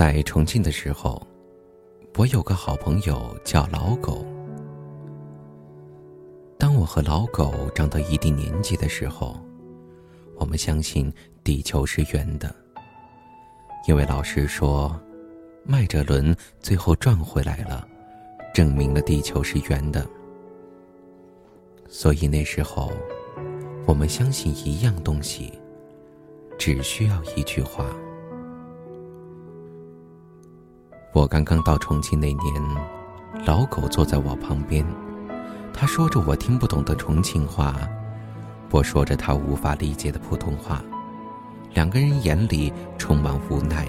在重庆的时候，我有个好朋友叫老狗。当我和老狗长到一定年纪的时候，我们相信地球是圆的，因为老师说，麦哲伦最后转回来了，证明了地球是圆的。所以那时候，我们相信一样东西，只需要一句话。我刚刚到重庆那年，老狗坐在我旁边，他说着我听不懂的重庆话，我说着他无法理解的普通话，两个人眼里充满无奈，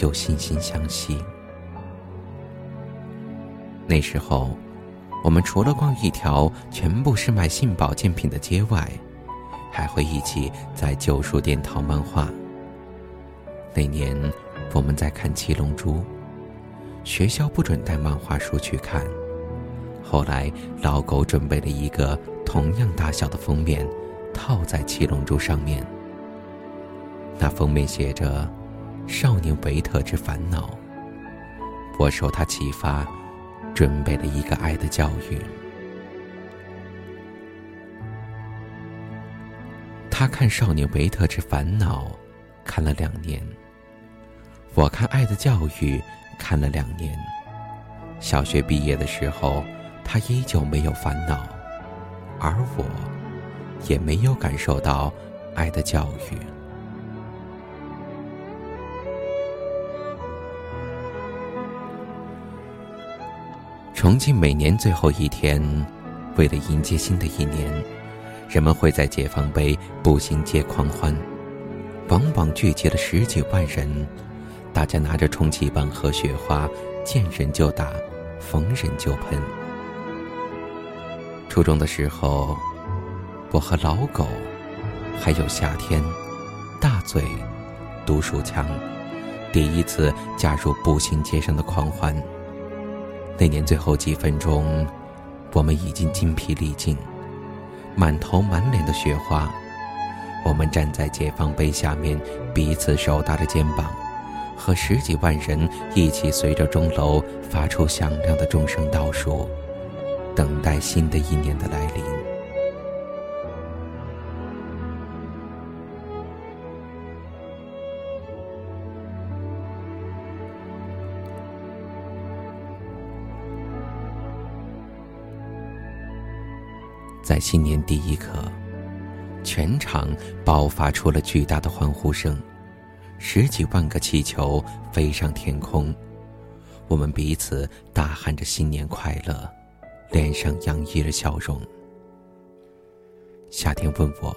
又惺惺相惜。那时候，我们除了逛一条全部是卖性保健品的街外，还会一起在旧书店淘漫画。那年，我们在看《七龙珠》。学校不准带漫画书去看。后来，老狗准备了一个同样大小的封面，套在《七龙珠》上面。那封面写着“少年维特之烦恼”。我受他启发，准备了一个爱的教育。他看《少年维特之烦恼》，看了两年。我看《爱的教育》。看了两年，小学毕业的时候，他依旧没有烦恼，而我，也没有感受到爱的教育。重庆每年最后一天，为了迎接新的一年，人们会在解放碑步行街狂欢，往往聚集了十几万人。大家拿着充气棒和雪花，见人就打，逢人就喷。初中的时候，我和老狗，还有夏天、大嘴、独树强，第一次加入步行街上的狂欢。那年最后几分钟，我们已经筋疲力尽，满头满脸的雪花。我们站在解放碑下面，彼此手搭着肩膀。和十几万人一起，随着钟楼发出响亮的钟声倒数，等待新的一年的来临。在新年第一刻，全场爆发出了巨大的欢呼声。十几万个气球飞上天空，我们彼此大喊着“新年快乐”，脸上洋溢着笑容。夏天问我：“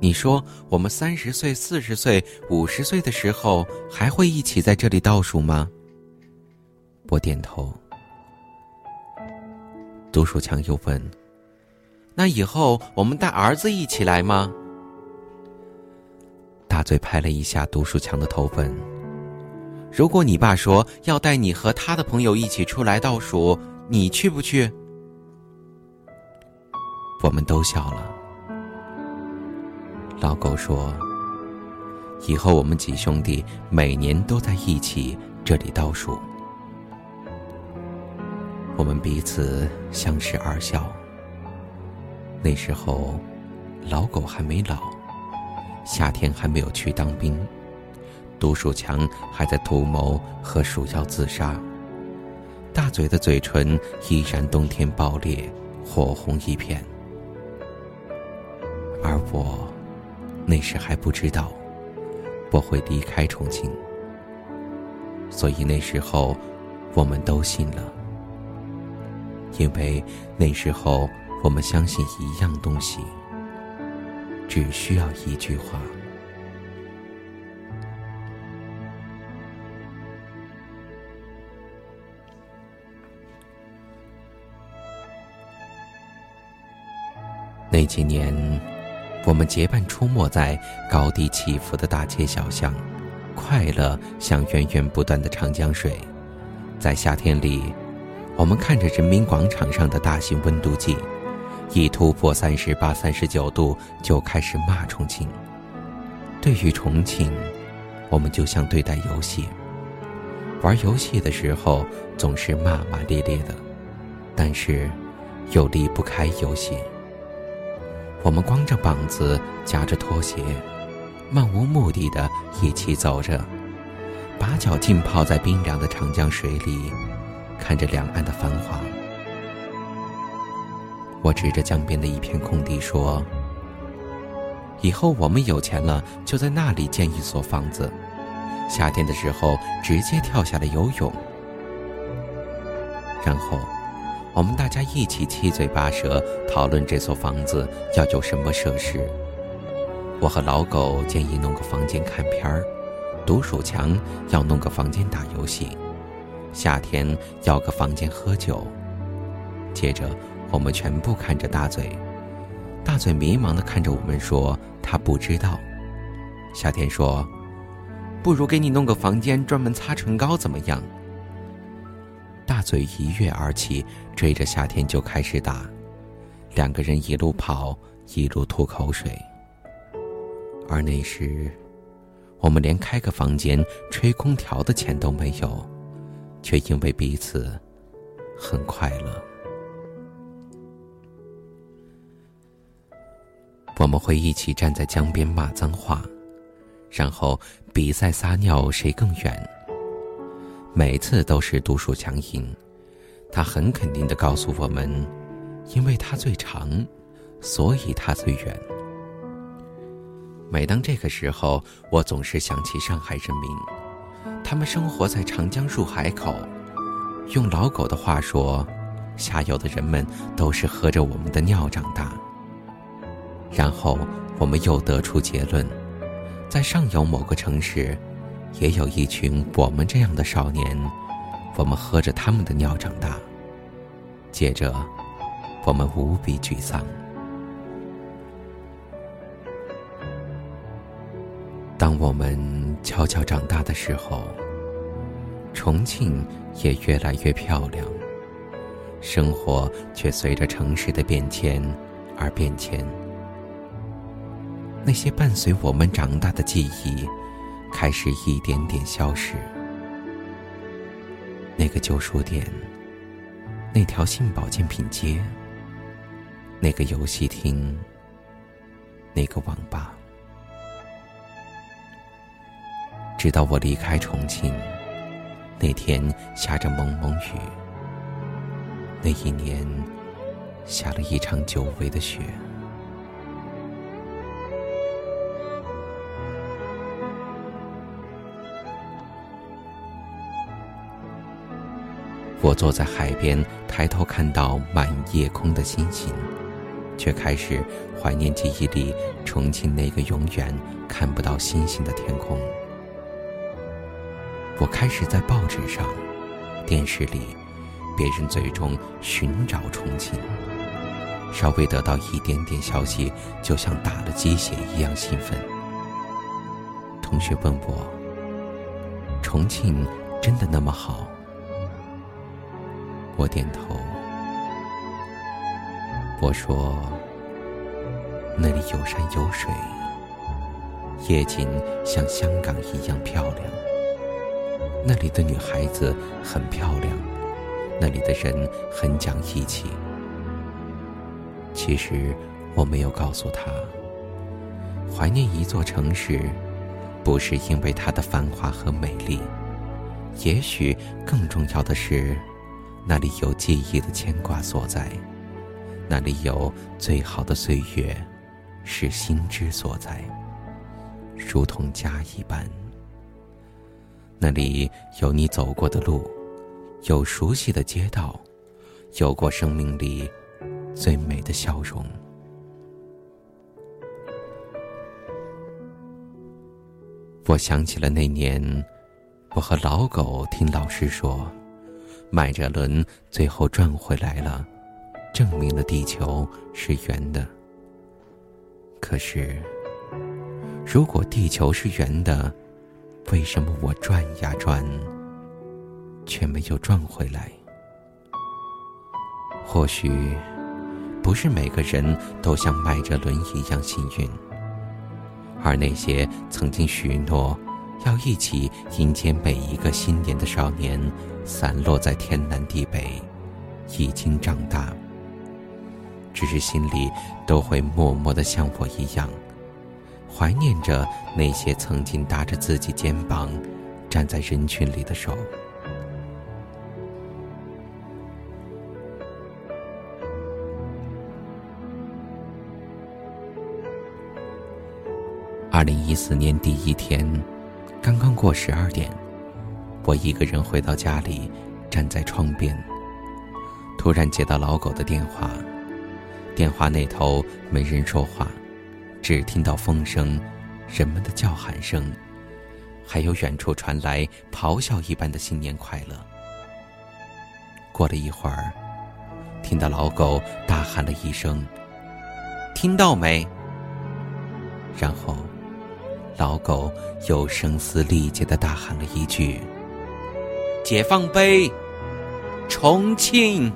你说我们三十岁、四十岁、五十岁的时候还会一起在这里倒数吗？”我点头。杜树强又问：“那以后我们带儿子一起来吗？”嘴拍了一下读书强的头，问：“如果你爸说要带你和他的朋友一起出来倒数，你去不去？”我们都笑了。老狗说：“以后我们几兄弟每年都在一起这里倒数。”我们彼此相视而笑。那时候，老狗还没老。夏天还没有去当兵，杜树强还在图谋和鼠妖自杀。大嘴的嘴唇依然冬天爆裂，火红一片。而我，那时还不知道我会离开重庆，所以那时候我们都信了，因为那时候我们相信一样东西。只需要一句话。那几年，我们结伴出没在高低起伏的大街小巷，快乐像源源不断的长江水。在夏天里，我们看着人民广场上的大型温度计。一突破三十八、三十九度，就开始骂重庆。对于重庆，我们就像对待游戏。玩游戏的时候总是骂骂咧咧的，但是又离不开游戏。我们光着膀子，夹着拖鞋，漫无目的的一起走着，把脚浸泡在冰凉的长江水里，看着两岸的繁华。我指着江边的一片空地说：“以后我们有钱了，就在那里建一所房子。”夏天的时候，直接跳下来游泳，然后我们大家一起七嘴八舌讨论这所房子要有什么设施。我和老狗建议弄个房间看片儿，独鼠强要弄个房间打游戏，夏天要个房间喝酒。接着，我们全部看着大嘴，大嘴迷茫的看着我们说他不知道。夏天说。不如给你弄个房间专门擦唇膏怎么样？大嘴一跃而起，追着夏天就开始打，两个人一路跑一路吐口水。而那时，我们连开个房间吹空调的钱都没有，却因为彼此很快乐。我们会一起站在江边骂脏话。然后比赛撒尿谁更远。每次都是独树强赢，他很肯定的告诉我们，因为他最长，所以他最远。每当这个时候，我总是想起上海人民，他们生活在长江入海口，用老狗的话说，下游的人们都是喝着我们的尿长大。然后我们又得出结论。在上游某个城市，也有一群我们这样的少年，我们喝着他们的尿长大。接着，我们无比沮丧。当我们悄悄长大的时候，重庆也越来越漂亮，生活却随着城市的变迁而变迁。那些伴随我们长大的记忆，开始一点点消失。那个旧书店，那条新保健品街，那个游戏厅，那个网吧。直到我离开重庆，那天下着蒙蒙雨，那一年下了一场久违的雪。我坐在海边，抬头看到满夜空的星星，却开始怀念记忆里重庆那个永远看不到星星的天空。我开始在报纸上、电视里、别人嘴中寻找重庆，稍微得到一点点消息，就像打了鸡血一样兴奋。同学问我：“重庆真的那么好？”我点头，我说：“那里有山有水，夜景像香港一样漂亮。那里的女孩子很漂亮，那里的人很讲义气。”其实我没有告诉他，怀念一座城市，不是因为它的繁华和美丽，也许更重要的是。那里有记忆的牵挂所在，那里有最好的岁月，是心之所在，如同家一般。那里有你走过的路，有熟悉的街道，有过生命里最美的笑容。我想起了那年，我和老狗听老师说。麦哲伦最后转回来了，证明了地球是圆的。可是，如果地球是圆的，为什么我转呀转，却没有转回来？或许，不是每个人都像麦哲伦一样幸运，而那些曾经许诺要一起迎接每一个新年的少年，散落在天南地北，已经长大，只是心里都会默默的像我一样，怀念着那些曾经搭着自己肩膀站在人群里的手。二零一四年第一天，刚刚过十二点，我一个人回到家里，站在窗边，突然接到老狗的电话。电话那头没人说话，只听到风声、人们的叫喊声，还有远处传来咆哮一般的新年快乐。过了一会儿，听到老狗大喊了一声：“听到没？”然后。老狗又声嘶力竭的大喊了一句：“解放碑，重庆。”